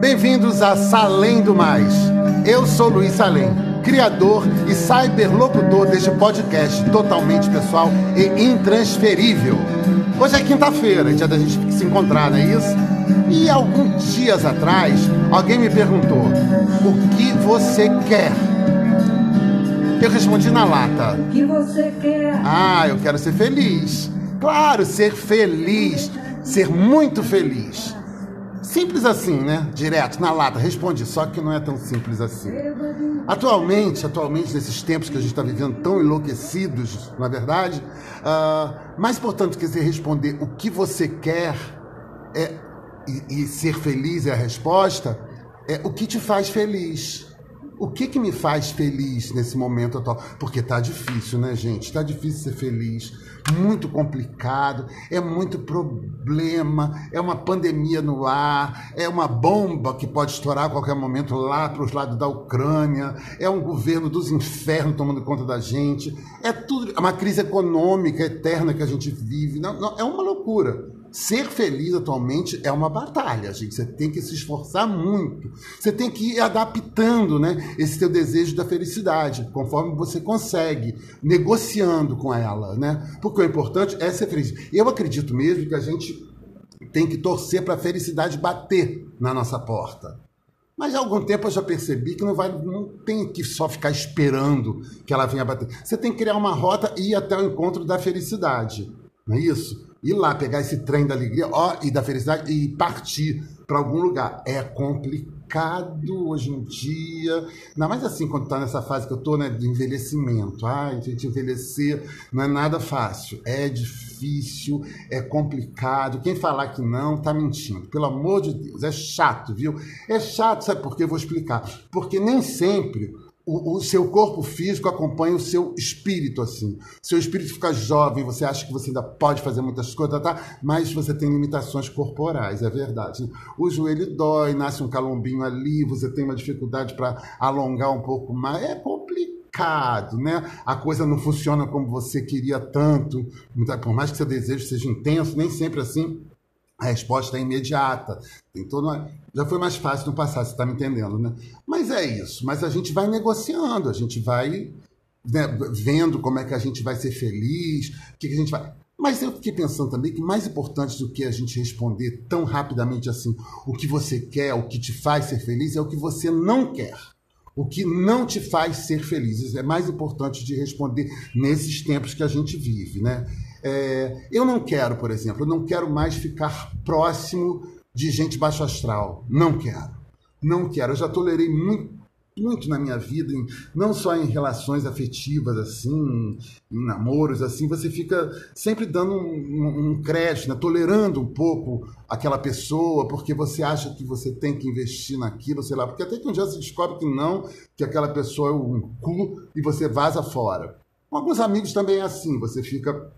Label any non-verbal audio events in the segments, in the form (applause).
Bem-vindos a Salém do Mais. Eu sou Luiz Salém, criador e cyberlocutor deste podcast totalmente pessoal e intransferível. Hoje é quinta-feira, dia da gente se encontrar, não é isso? E alguns dias atrás, alguém me perguntou: o que você quer? Eu respondi na lata: O que você quer? Ah, eu quero ser feliz. Claro, ser feliz. Ser muito feliz. Simples assim, né? Direto, na lata. Responde, só que não é tão simples assim. Atualmente, atualmente, nesses tempos que a gente está vivendo tão enlouquecidos, na verdade, ah, mais importante que você responder o que você quer é, e, e ser feliz é a resposta, é o que te faz feliz. O que, que me faz feliz nesse momento atual? Porque tá difícil, né, gente? Tá difícil ser feliz, muito complicado, é muito problema, é uma pandemia no ar, é uma bomba que pode estourar a qualquer momento lá para os lados da Ucrânia, é um governo dos infernos tomando conta da gente, é tudo, é uma crise econômica eterna que a gente vive, não, não, é uma loucura. Ser feliz atualmente é uma batalha, gente. Você tem que se esforçar muito. Você tem que ir adaptando né, esse teu desejo da felicidade, conforme você consegue, negociando com ela. Né? Porque o importante é ser feliz. Eu acredito mesmo que a gente tem que torcer para a felicidade bater na nossa porta. Mas há algum tempo eu já percebi que não, vai, não tem que só ficar esperando que ela venha bater. Você tem que criar uma rota e ir até o encontro da felicidade. Não é isso? Ir lá, pegar esse trem da alegria ó, e da felicidade e partir para algum lugar. É complicado hoje em dia, ainda mais assim quando está nessa fase que eu estou, né, de envelhecimento. Ai, gente, envelhecer não é nada fácil, é difícil, é complicado. Quem falar que não, está mentindo. Pelo amor de Deus, é chato, viu? É chato, sabe por quê? Eu vou explicar. Porque nem sempre o, o, seu corpo físico acompanha o seu espírito, assim. Seu espírito fica jovem, você acha que você ainda pode fazer muitas coisas, tá? mas você tem limitações corporais, é verdade. O joelho dói, nasce um calombinho ali, você tem uma dificuldade para alongar um pouco mais. É complicado, né? A coisa não funciona como você queria tanto. Por mais que seu desejo seja intenso, nem sempre assim a resposta é imediata. Tem todo Já foi mais fácil no passado, você está me entendendo, né? Mas é isso. Mas a gente vai negociando, a gente vai né, vendo como é que a gente vai ser feliz, o que, que a gente vai. Mas eu fiquei pensando também que mais importante do que a gente responder tão rapidamente assim, o que você quer, o que te faz ser feliz, é o que você não quer. O que não te faz ser feliz. Isso é mais importante de responder nesses tempos que a gente vive, né? É, eu não quero, por exemplo, eu não quero mais ficar próximo de gente baixo astral. Não quero. Não quero. Eu já tolerei muito, muito na minha vida, em, não só em relações afetivas, assim, em namoros, assim, você fica sempre dando um, um, um crédito, né? tolerando um pouco aquela pessoa, porque você acha que você tem que investir naquilo, sei lá, porque até que um dia você descobre que não, que aquela pessoa é um cu e você vaza fora. Com alguns amigos também é assim, você fica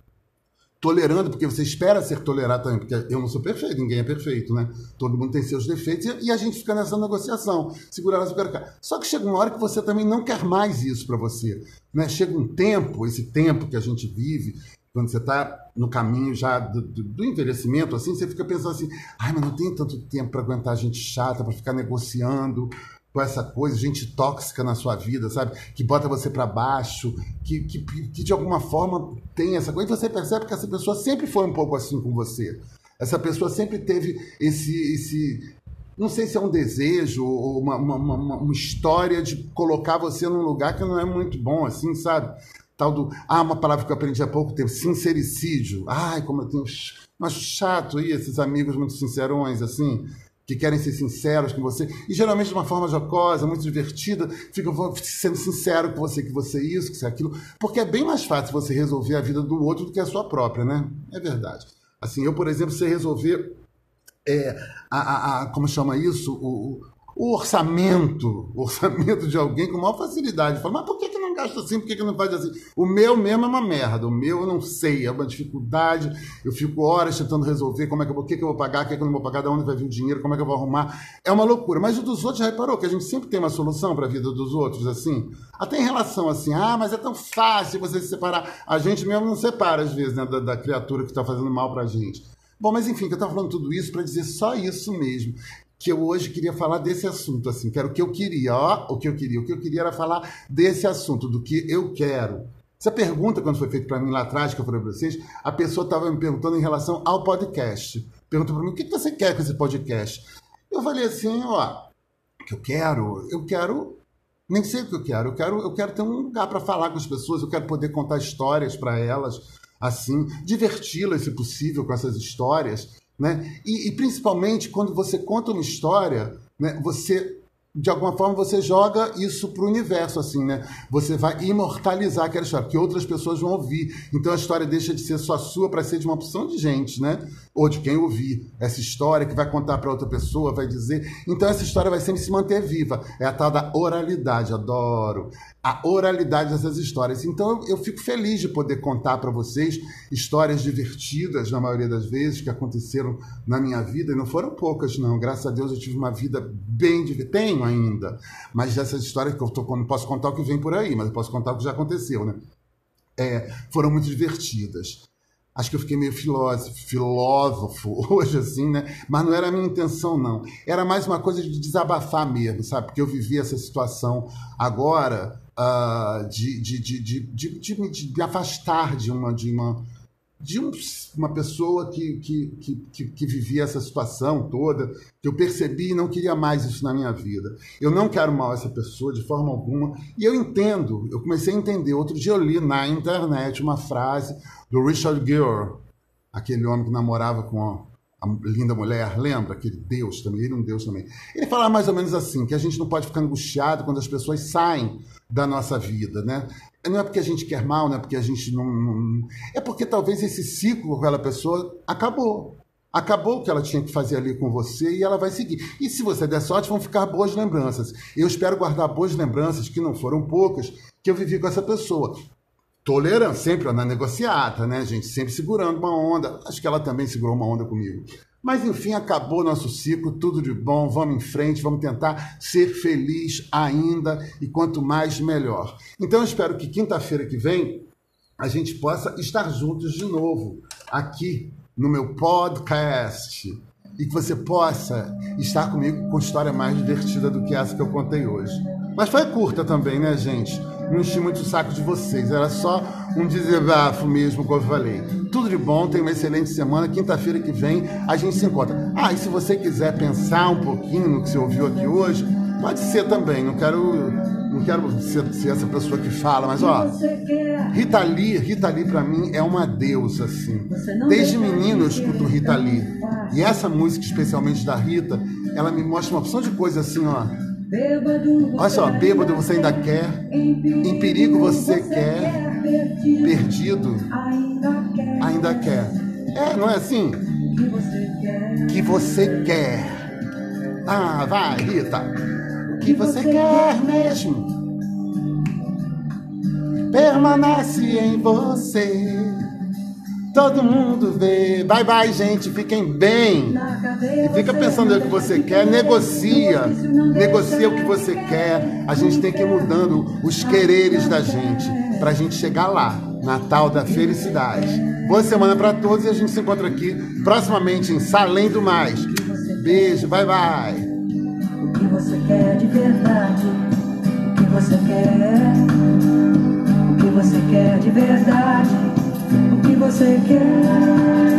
tolerando, porque você espera ser tolerado também, porque eu não sou perfeito, ninguém é perfeito, né? Todo mundo tem seus defeitos e, a gente fica nessa negociação, segurar as cá. Só que chega uma hora que você também não quer mais isso para você, né? Chega um tempo, esse tempo que a gente vive, quando você está no caminho já do, do, do, envelhecimento, assim, você fica pensando assim, ai, mas não tem tanto tempo para aguentar gente chata, para ficar negociando, com essa coisa, gente tóxica na sua vida, sabe? Que bota você para baixo, que, que, que, de alguma forma tem essa coisa. E você percebe que essa pessoa sempre foi um pouco assim com você. Essa pessoa sempre teve esse. esse não sei se é um desejo ou uma, uma, uma, uma história de colocar você num lugar que não é muito bom, assim, sabe? Tal do. Ah, uma palavra que eu aprendi há pouco tempo, sincericídio. Ai, como eu tenho. Mas chato aí, esses amigos muito sincerões, assim que querem ser sinceros com você, e geralmente de uma forma jocosa, muito divertida, ficam sendo sincero com você, que você é isso, que você é aquilo, porque é bem mais fácil você resolver a vida do outro do que a sua própria, né? É verdade. Assim, eu, por exemplo, sei resolver é, a, a, a, como chama isso? O, o orçamento, o orçamento de alguém com maior facilidade. Fala, mas por que, que não gasta assim? Por que, que não faz assim? O meu mesmo é uma merda. O meu eu não sei, é uma dificuldade. Eu fico horas tentando resolver como é que eu, o que, que eu vou pagar, o que, que eu não vou pagar, de onde vai vir o dinheiro, como é que eu vou arrumar. É uma loucura. Mas o dos outros já reparou que a gente sempre tem uma solução para a vida dos outros, assim? Até em relação assim, ah, mas é tão fácil você se separar. A gente mesmo não separa, às vezes, né, da, da criatura que está fazendo mal para a gente. Bom, mas enfim, eu estava falando tudo isso para dizer só isso mesmo que eu hoje queria falar desse assunto, assim, que era o que eu queria, ó, o que eu queria. O que eu queria era falar desse assunto, do que eu quero. Essa pergunta, quando foi feita para mim lá atrás, que eu falei para vocês, a pessoa estava me perguntando em relação ao podcast. Perguntou para mim, o que você quer com esse podcast? Eu falei assim, ó, o que eu quero? Eu quero nem sei o que eu quero. Eu quero, eu quero ter um lugar para falar com as pessoas, eu quero poder contar histórias para elas, assim, diverti-las, se possível, com essas histórias. Né? E, e, principalmente quando você conta uma história, né, você de alguma forma você joga isso para o universo, assim, né? Você vai imortalizar aquela história, que outras pessoas vão ouvir. Então a história deixa de ser só sua para ser de uma opção de gente, né? Ou de quem ouvir essa história, que vai contar para outra pessoa, vai dizer. Então essa história vai sempre se manter viva. É a tal da oralidade, adoro a oralidade dessas histórias. Então eu fico feliz de poder contar para vocês histórias divertidas, na maioria das vezes, que aconteceram na minha vida, e não foram poucas, não. Graças a Deus eu tive uma vida bem divertida. Tenho ainda. Mas essas histórias que eu tô, não posso contar o que vem por aí, mas eu posso contar o que já aconteceu, né? É, foram muito divertidas. Acho que eu fiquei meio filósofo, filósofo (laughs) hoje, assim, né? Mas não era a minha intenção, não. Era mais uma coisa de desabafar mesmo, sabe? Porque eu vivi essa situação agora de, de, de, de, de, me afastar de uma, de uma, de um, uma pessoa que, que, que, que, vivia essa situação toda, que eu percebi e não queria mais isso na minha vida. Eu não quero mal essa pessoa de forma alguma, e eu entendo, eu comecei a entender. Outro dia eu li na internet uma frase do Richard Gere, aquele homem que namorava com a, linda mulher, lembra? Aquele Deus também, ele é um Deus também. Ele fala mais ou menos assim, que a gente não pode ficar angustiado quando as pessoas saem da nossa vida, né? Não é porque a gente quer mal, não é porque a gente não, não... É porque talvez esse ciclo com aquela pessoa acabou. Acabou o que ela tinha que fazer ali com você e ela vai seguir. E se você der sorte, vão ficar boas lembranças. Eu espero guardar boas lembranças, que não foram poucas, que eu vivi com essa pessoa. Tolerando, sempre na negociata, né, gente? Sempre segurando uma onda. Acho que ela também segurou uma onda comigo. Mas enfim, acabou nosso ciclo, tudo de bom, vamos em frente, vamos tentar ser feliz ainda e quanto mais melhor. Então eu espero que quinta-feira que vem a gente possa estar juntos de novo aqui no meu podcast e que você possa estar comigo com história mais divertida do que essa que eu contei hoje. Mas foi curta também, né, gente? Não enchi muito o saco de vocês. Era só um desabafo mesmo, como eu falei. Tudo de bom, tenha uma excelente semana. Quinta-feira que vem a gente se encontra. Ah, e se você quiser pensar um pouquinho no que você ouviu aqui hoje, pode ser também. Não quero, não quero ser, ser essa pessoa que fala, mas ó, Rita Lee, Rita Lee pra mim é uma deusa, assim. Desde menino eu escuto Rita Lee. E essa música, especialmente da Rita, ela me mostra uma opção de coisa assim, ó Olha só, bêbado você ainda quer, em perigo você quer, perdido ainda quer. É, não é assim? Que você quer. Ah, vai, Rita. O que você quer mesmo permanece em você. Todo mundo vê. Bye bye, gente. Fiquem bem. E fica pensando o que você quer. Negocia. Negocia o que você quer. A gente tem que ir mudando os quereres da gente. Pra gente chegar lá. Natal da felicidade. Boa semana para todos e a gente se encontra aqui proximamente em Salém do Mais. Beijo. Bye bye. O que você quer de verdade? O que você quer? O que você quer de verdade? Você quer.